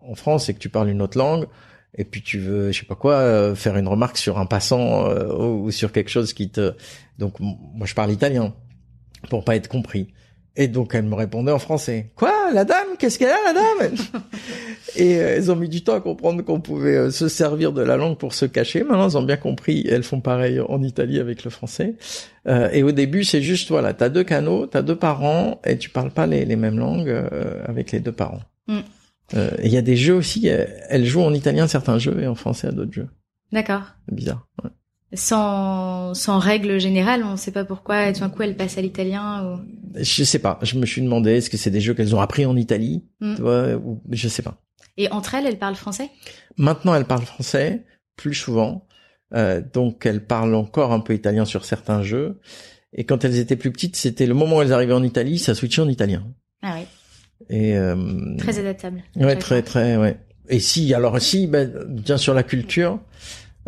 en France et que tu parles une autre langue, et puis tu veux, je sais pas quoi, euh, faire une remarque sur un passant euh, ou sur quelque chose qui te. Donc moi je parle italien pour pas être compris. Et donc elle me répondait en français. Quoi, la dame? Qu'est-ce qu'elle a, la dame? Et euh, elles ont mis du temps à comprendre qu'on pouvait se servir de la langue pour se cacher. Maintenant, elles ont bien compris. elles font pareil en Italie avec le français. et au début, c'est juste voilà, t'as deux canaux, t'as deux parents, et tu parles pas les, mêmes langues avec les deux parents. Mm. Euh, il y a des jeux aussi, euh, elle joue en italien certains jeux et en français à d'autres jeux. D'accord. Bizarre. Ouais. Sans, sans règle générale, on ne sait pas pourquoi, tout d'un coup, elle passe à l'italien ou... Je sais pas. Je me suis demandé, est-ce que c'est des jeux qu'elles ont appris en Italie mm. tu vois, ou je sais pas. Et entre elles, elles parlent français? Maintenant, elles parlent français plus souvent. Euh, donc, elles parlent encore un peu italien sur certains jeux. Et quand elles étaient plus petites, c'était le moment où elles arrivaient en Italie, ça switchait en italien. Ah oui. Et euh, très adaptable. Ouais, très très ouais. Et si alors si ben, bien sûr la culture.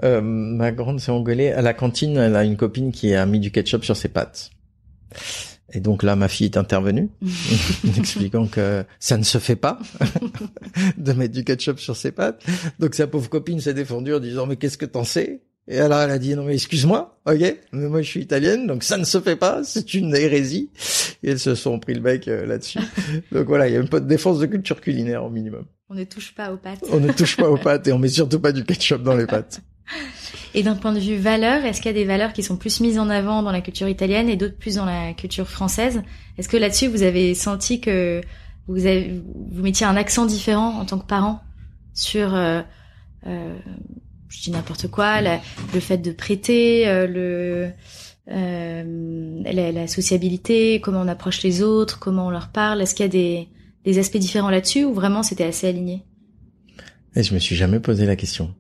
Euh, ma grande s'est engueulée à la cantine. Elle a une copine qui a mis du ketchup sur ses pâtes. Et donc là, ma fille est intervenue, expliquant que ça ne se fait pas de mettre du ketchup sur ses pâtes. Donc sa pauvre copine s'est défendue en disant mais qu'est-ce que t'en sais? Et alors elle a dit non mais excuse-moi, ok, mais moi je suis italienne, donc ça ne se fait pas, c'est une hérésie. Et elles se sont pris le bec euh, là-dessus. donc voilà, il y a un peu de défense de culture culinaire au minimum. On ne touche pas aux pâtes. On ne touche pas aux pâtes et on met surtout pas du ketchup dans les pâtes. Et d'un point de vue valeur, est-ce qu'il y a des valeurs qui sont plus mises en avant dans la culture italienne et d'autres plus dans la culture française? Est-ce que là-dessus vous avez senti que vous avez vous mettiez un accent différent en tant que parent sur euh, euh, je dis n'importe quoi, le fait de prêter, euh, le euh, la, sociabilité, comment on approche les autres, comment on leur parle. Est-ce qu'il y a des, des aspects différents là-dessus ou vraiment c'était assez aligné? Et je me suis jamais posé la question.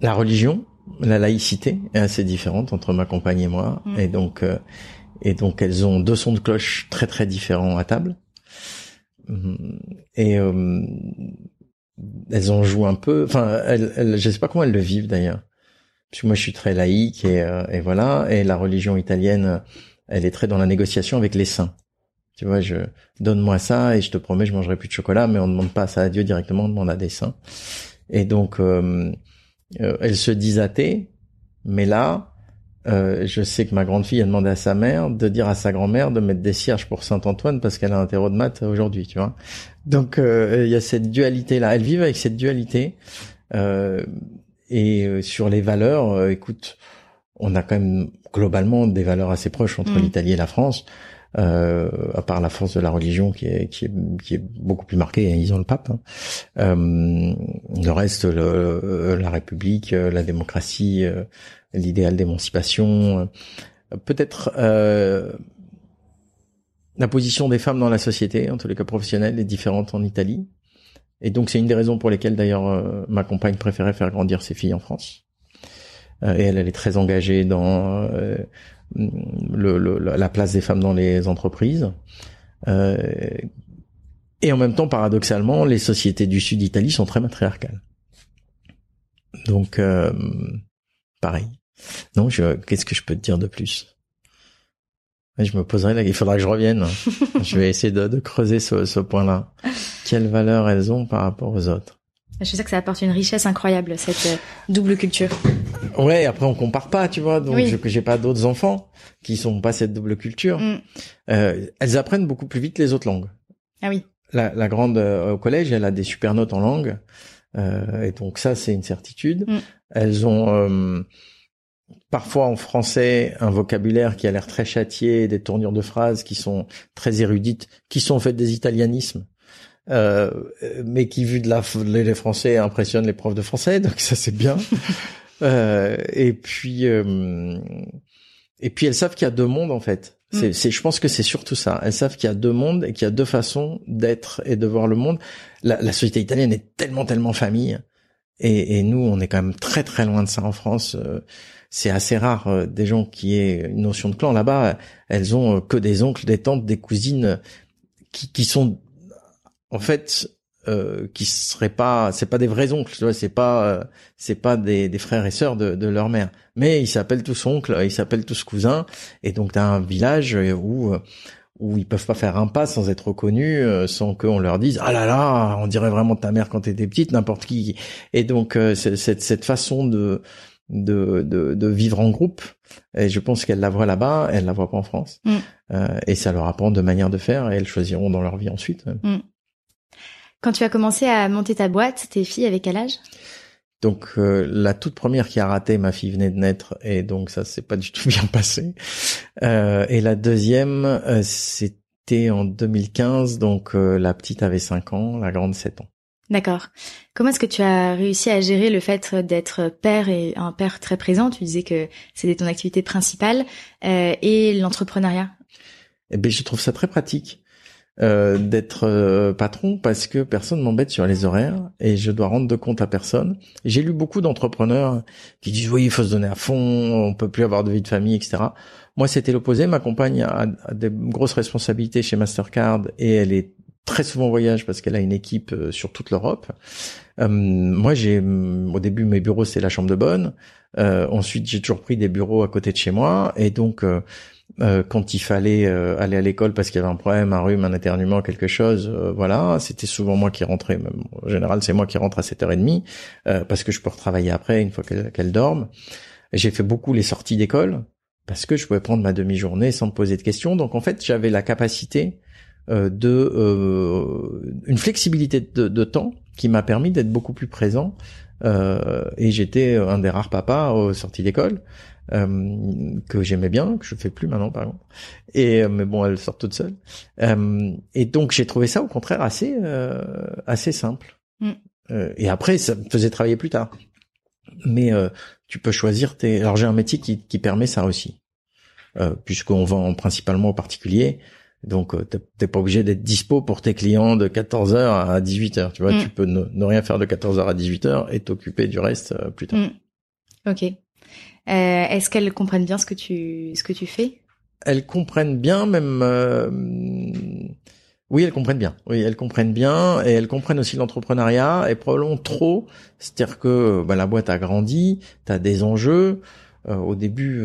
La religion, la laïcité est assez différente entre ma compagne et moi, mm. et donc euh, et donc elles ont deux sons de cloche très très différents à table. Et elles en jouent un peu. Enfin, elles, elles, je sais pas comment elles le vivent d'ailleurs. Parce que moi, je suis très laïque et, euh, et voilà. Et la religion italienne, elle est très dans la négociation avec les saints. Tu vois, je donne-moi ça et je te promets, je mangerai plus de chocolat, mais on ne demande pas ça à Dieu directement, on demande à des saints. Et donc, euh, euh, elles se disent athées, mais là, euh, je sais que ma grande fille a demandé à sa mère de dire à sa grand-mère de mettre des cierges pour Saint Antoine parce qu'elle a un terreau de maths aujourd'hui, tu vois. Donc euh, il y a cette dualité là. Elles vivent avec cette dualité. Euh, et euh, sur les valeurs, écoute, on a quand même globalement des valeurs assez proches entre mm. l'Italie et la France. Euh, à part la force de la religion qui est qui est, qui est beaucoup plus marquée, hein, ils ont le pape. Hein. Euh, le reste, le, la République, la démocratie, l'idéal d'émancipation, euh, peut-être euh, la position des femmes dans la société, en tous les cas professionnelle, est différente en Italie. Et donc c'est une des raisons pour lesquelles d'ailleurs euh, ma compagne préférait faire grandir ses filles en France. et elle, elle est très engagée dans le, la place des femmes dans les entreprises. et en même temps, paradoxalement, les sociétés du sud d'Italie sont très matriarcales. Donc, pareil. Non, qu'est-ce que je peux te dire de plus? Je me poserai là, il faudra que je revienne. je vais essayer de, creuser ce, ce point-là. Quelles valeurs elles ont par rapport aux autres? Je sais que ça apporte une richesse incroyable cette euh, double culture. Ouais, après on compare pas, tu vois. Donc je, j'ai pas d'autres enfants qui sont pas cette double culture. Mm. Euh, elles apprennent beaucoup plus vite les autres langues. Ah oui. La, la grande euh, au collège, elle a des super notes en langue, euh, et donc ça c'est une certitude. Mm. Elles ont parfois en français un vocabulaire qui a l'air très châtié, des tournures de phrases qui sont très érudites, qui sont en fait des italianismes, euh, mais qui vu de la les Français impressionnent les profs de français, donc ça c'est bien. euh, et puis euh, et puis elles savent qu'il y a deux mondes en fait. C'est, mm. c'est, je pense que c'est surtout ça. Elles savent qu'il y a deux mondes et qu'il y a deux façons d'être et de voir le monde. La, la société italienne est tellement, tellement famille Et, et, nous, on est quand même très très loin de ça en France. C'est assez rare des gens qui aient une notion de clan. Là-bas, elles ont que des oncles, des tantes, des cousines qui, qui sont en fait euh, qui seraient pas c'est pas des vrais oncles tu vois c'est pas euh, c'est pas des, des, frères et sœurs de, de leur mère. Mais ils s'appellent tous oncles ils s'appellent tous cousins. Et donc t'as un village où où ils peuvent pas faire un pas sans être reconnus euh, sans qu'on leur dise ah là là on dirait vraiment ta mère quand t'étais petite n'importe qui et donc euh, cette cette façon de de, de, de vivre en groupe et je pense qu'elles la voient là-bas elles la voient pas en France mm. euh, et ça leur apprend de manière de faire et elles choisiront dans leur vie ensuite mm. Quand tu as commencé à monter ta boîte, tes filles avec quel âge? Donc euh, la toute première qui a raté, ma fille venait de naître et donc ça s'est pas du tout bien passé. Euh, et la deuxième, euh, c'était en 2015, donc euh, la petite avait 5 ans, la grande 7 ans. D'accord. Comment est-ce que tu as réussi à gérer le fait d'être père et un père très présent? Tu disais que c'était ton activité principale et l'entrepreneuriat. Eh ben, je trouve ça très pratique euh, d'être euh, patron parce que personne m'embête sur les horaires et je dois rendre de compte à personne. J'ai lu beaucoup d'entrepreneurs qui disent oui, il faut se donner à fond, on peut plus avoir de vie de famille, etc. Moi, c'était l'opposé. Ma compagne a, des grosses responsabilités chez Mastercard et elle est très souvent en voyage parce qu'elle a une équipe euh, sur toute l'Europe. moi, j'ai au début mes bureaux c'est la chambre de bonne. ensuite, j'ai toujours pris des bureaux à côté de chez moi et donc euh, quand il fallait euh, aller à l'école parce qu'il y avait un problème, un rhume, un éternuement, quelque chose, euh, voilà, c'était souvent moi qui rentrais. En général, c'est moi qui rentre à 7h30 parce que je peux retravailler après une fois qu'elle dorme. J'ai fait beaucoup les sorties d'école parce que je pouvais prendre ma demi-journée sans me poser de questions. Donc en fait, j'avais la capacité de une flexibilité de, de temps qui m'a permis d'être beaucoup plus présent. et j'étais un des rares papas aux sorties d'école. Euh, que j'aimais bien, que je fais plus maintenant par exemple. Et euh, mais bon, elle sort toute seule. Euh, et donc j'ai trouvé ça au contraire assez assez simple. Mm. et après, ça me faisait travailler plus tard. Mais tu peux choisir tes. Alors j'ai un métier qui, qui permet ça aussi, puisqu'on vend principalement aux particuliers. Donc t'es pas obligé d'être dispo pour tes clients de 14h à 18h. Tu vois, mm. tu peux ne, rien faire de 14h à 18h et t'occuper du reste plus tard. Mm. Ok. Euh, est-ce qu'elles comprennent bien ce que tu ce que tu fais? Elles comprennent bien, même. Euh, oui, elles comprennent bien. Oui, elles comprennent bien et elles comprennent aussi l'entrepreneuriat et probablement trop. C'est-à-dire que bah, la boîte a grandi, t'as des enjeux. Euh, au début,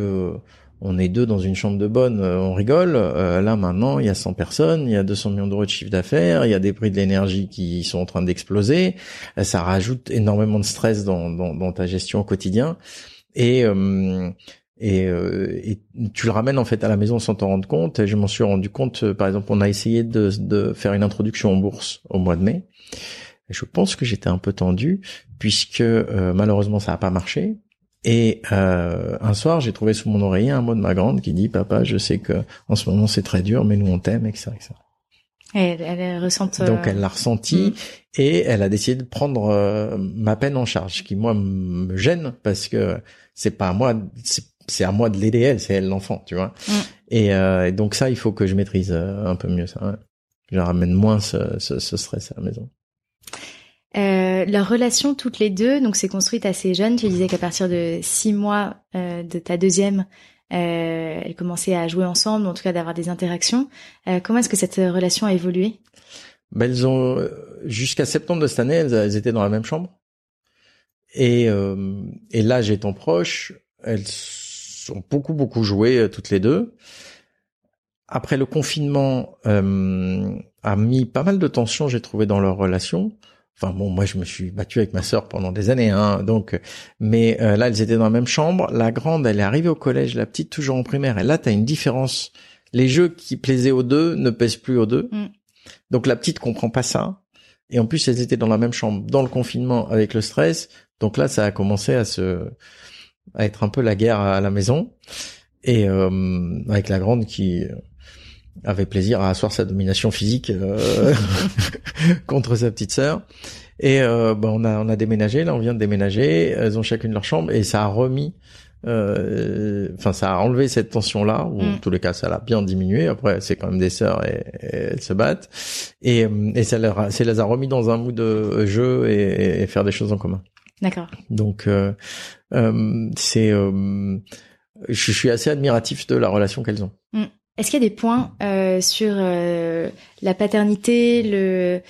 on est deux dans une chambre de bonne, on rigole. là maintenant, il y a 100 personnes, il y a 200 millions d'euros de chiffre d'affaires, il y a des prix de l'énergie qui sont en train d'exploser. ça rajoute énormément de stress dans, ta gestion au quotidien et euh, et, euh, tu le ramènes en fait à la maison sans t'en rendre compte. Je m'en suis rendu compte, euh, par exemple, on a essayé de, faire une introduction en bourse au mois de mai. Je pense que j'étais un peu tendu puisque malheureusement ça n'a pas marché. Et euh, un soir, j'ai trouvé sous mon oreiller un mot de ma grande qui dit "Papa, je sais que en ce moment c'est très dur, mais nous on t'aime, etc., etc." Elle, elle ressent. Donc elle l'a ressenti mm. et elle a décidé de prendre ma peine en charge, qui moi me gêne parce que c'est pas à moi, c'est à moi de l'aider elle, c'est elle l'enfant, tu vois. Mm. Euh, et, donc ça, il faut que je maîtrise euh, un peu mieux ça. Je ramène moins ce, ce, ce, stress à la maison. Euh, leur relation toutes les deux, donc c'est construite assez jeune. Tu disais qu'à partir de six mois euh, de ta deuxième, euh, elles commençaient à jouer ensemble, en tout cas d'avoir des interactions. Euh, comment est-ce que cette relation a évolué? Ben, elles ont jusqu'à septembre de cette année, elles, étaient dans la même chambre. Et, euh, et l'âge étant proche, elles ont beaucoup beaucoup joué euh, toutes les deux. Après le confinement euh, a mis pas mal de tension, j'ai trouvé dans leur relation. Enfin bon, moi je me suis battu avec ma sœur pendant des années, hein, donc. Mais euh, là, elles étaient dans la même chambre. La grande, elle est arrivée au collège, la petite toujours en primaire. Et là, t'as une différence. Les jeux qui plaisaient aux deux ne pèsent plus aux deux. Mm. Donc la petite comprend pas ça. Et en plus, elles étaient dans la même chambre, dans le confinement, avec le stress. Donc là, ça a commencé à se, à être un peu la guerre à la maison, et euh, avec la grande qui avait plaisir à asseoir sa domination physique euh, contre sa petite sœur. Et euh, bah, on a on a déménagé, là on vient de déménager, elles ont chacune leur chambre et ça a remis Euh, enfin, ça a enlevé cette tension-là, ou en Mm. tous les cas, ça l'a bien diminué. Après, c'est quand même des sœurs et, et elles se battent. Et, euh, et ça, leur a, ça les a remis dans un mood de jeu et, et faire des choses en commun. D'accord. Donc, euh, euh, c'est, euh, je suis assez admiratif de la relation qu'elles ont. Est-ce qu'il y a des points euh, sur euh, la paternité, le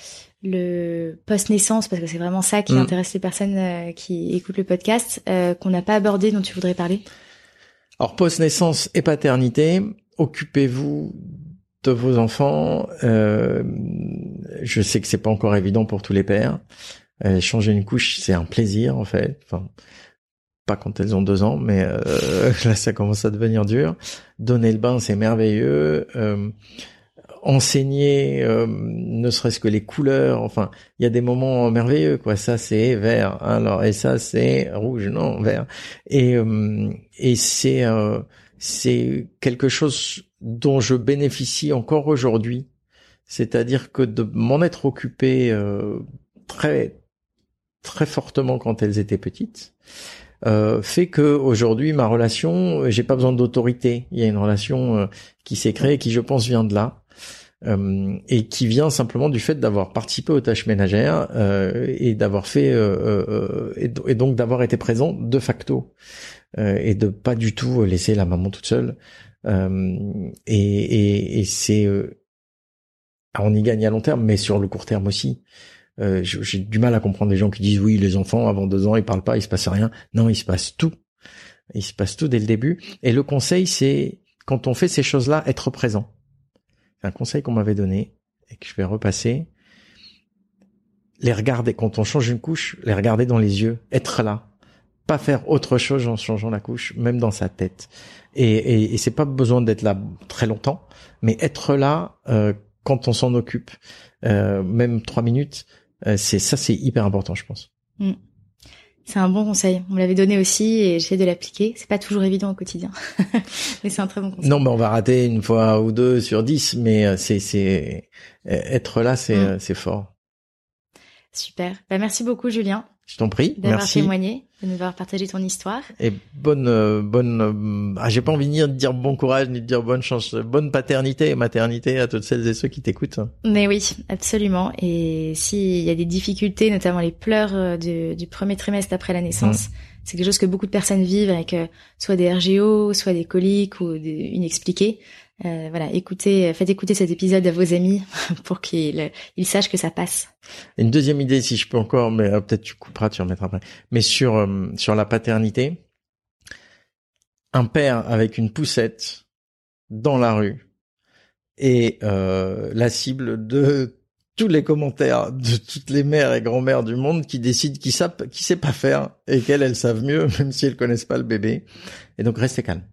le post-naissance, parce que c'est vraiment ça qui Mm. intéresse les personnes euh, qui écoutent le podcast, euh, qu'on n'a pas abordé, dont tu voudrais parler? Alors, post-naissance et paternité, occupez-vous de vos enfants. Euh, je sais que c'est pas encore évident pour tous les pères. Euh, changer une couche, c'est un plaisir en fait. Enfin, pas quand elles ont deux ans, mais euh, là, ça commence à devenir dur. Donner le bain, c'est merveilleux. Euh, enseigner, euh, ne serait-ce que les couleurs. Enfin, il y a des moments merveilleux, quoi. Ça, c'est vert. Alors, et ça, c'est rouge, non, vert. Et euh, et c'est euh, c'est quelque chose dont je bénéficie encore aujourd'hui. C'est-à-dire que de m'en être occupé euh, très très fortement quand elles étaient petites euh, fait que aujourd'hui ma relation, j'ai pas besoin d'autorité. Il y a une relation euh, qui s'est créée, qui je pense vient de là. Euh, et qui vient simplement du fait d'avoir participé aux tâches ménagères euh, et d'avoir fait euh, euh, et, et donc d'avoir été présent de facto euh, et de pas du tout laisser la maman toute seule euh, et, et, et c'est on y gagne à long terme mais sur le court terme aussi euh, j'ai du mal à comprendre les gens qui disent oui les enfants avant deux ans ils parlent pas il se passe rien non il se passe tout il se passe tout dès le début et le conseil c'est quand on fait ces choses là être présent c'est un conseil qu'on m'avait donné et que je vais repasser. Les regarder, quand on change une couche, les regarder dans les yeux, être là. Pas faire autre chose en changeant la couche, même dans sa tête. Et, et, et c'est pas besoin d'être là très longtemps, mais être là euh, quand on s'en occupe, euh, même trois minutes, c'est ça, c'est hyper important, je pense. C'est un bon conseil. On me l'avait donné aussi et j'essaie de l'appliquer. C'est pas toujours évident au quotidien, mais c'est un très bon conseil. Non, mais on va rater une fois ou deux sur dix, mais euh, c'est c'est euh, être là, c'est Mm. euh, c'est fort. Super. Bah, merci beaucoup, Julien, Je t'en prie, d'avoir merci. témoigné, de nous avoir partagé ton histoire. Et bonne, euh, bonne. euh, ah, j'ai pas envie ni de dire bon courage ni de dire bonne chance, bonne paternité et maternité à toutes celles et ceux qui t'écoutent. Mais oui, absolument. Et s'il y a des difficultés, notamment les pleurs euh, du, du premier trimestre après la naissance, c'est quelque chose que beaucoup de personnes vivent avec euh, soit des RGO, soit des coliques ou des inexpliquées. Euh, voilà, écoutez, faites écouter cet épisode à vos amis pour qu'ils ils sachent que ça passe. Une deuxième idée, si je peux encore, mais euh, peut-être tu couperas, tu remettras après. Mais sur euh, sur la paternité, un père avec une poussette dans la rue euh, la cible de tous les commentaires de toutes les mères et grand-mères du monde qui décident qui savent qui sait pas faire et qu'elles elles savent mieux même si elles connaissent pas le bébé et donc restez calme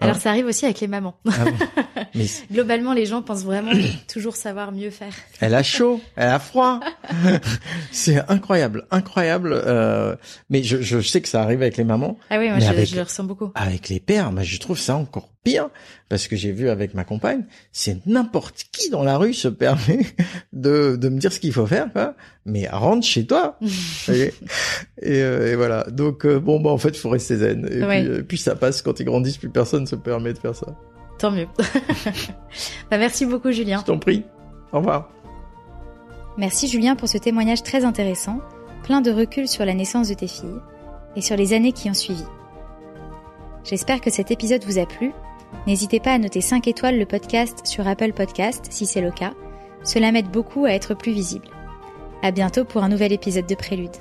Alors ça arrive aussi avec les mamans. Ah bon mais Globalement, les gens pensent vraiment toujours savoir mieux faire. elle a chaud elle a froid c'est incroyable incroyable euh, mais je, je sais que ça arrive avec les mamans Ah oui, moi Mais je, avec- je le ressens beaucoup. avec les pères, bah, je trouve ça encore pire parce que j'ai vu avec ma compagne, c'est n'importe qui dans la rue se permet de, de me dire ce qu'il faut faire, quoi. Mais rentre chez toi. Et, euh, et voilà. Donc euh, bon, bah en fait, il faut rester zen. Et Ouais. puis, euh, puis ça passe quand ils grandissent, plus personne se permet de faire ça. Tant mieux. bah, merci beaucoup, Julien. Je t'en prie. Au revoir. Merci Julien pour ce témoignage très intéressant, plein de recul sur la naissance de tes filles et sur les années qui ont suivi. J'espère que cet épisode vous a plu. N'hésitez pas à noter 5 étoiles le podcast sur Apple Podcast si c'est le cas. Cela m'aide beaucoup à être plus visible. À bientôt pour un nouvel épisode de Prélude.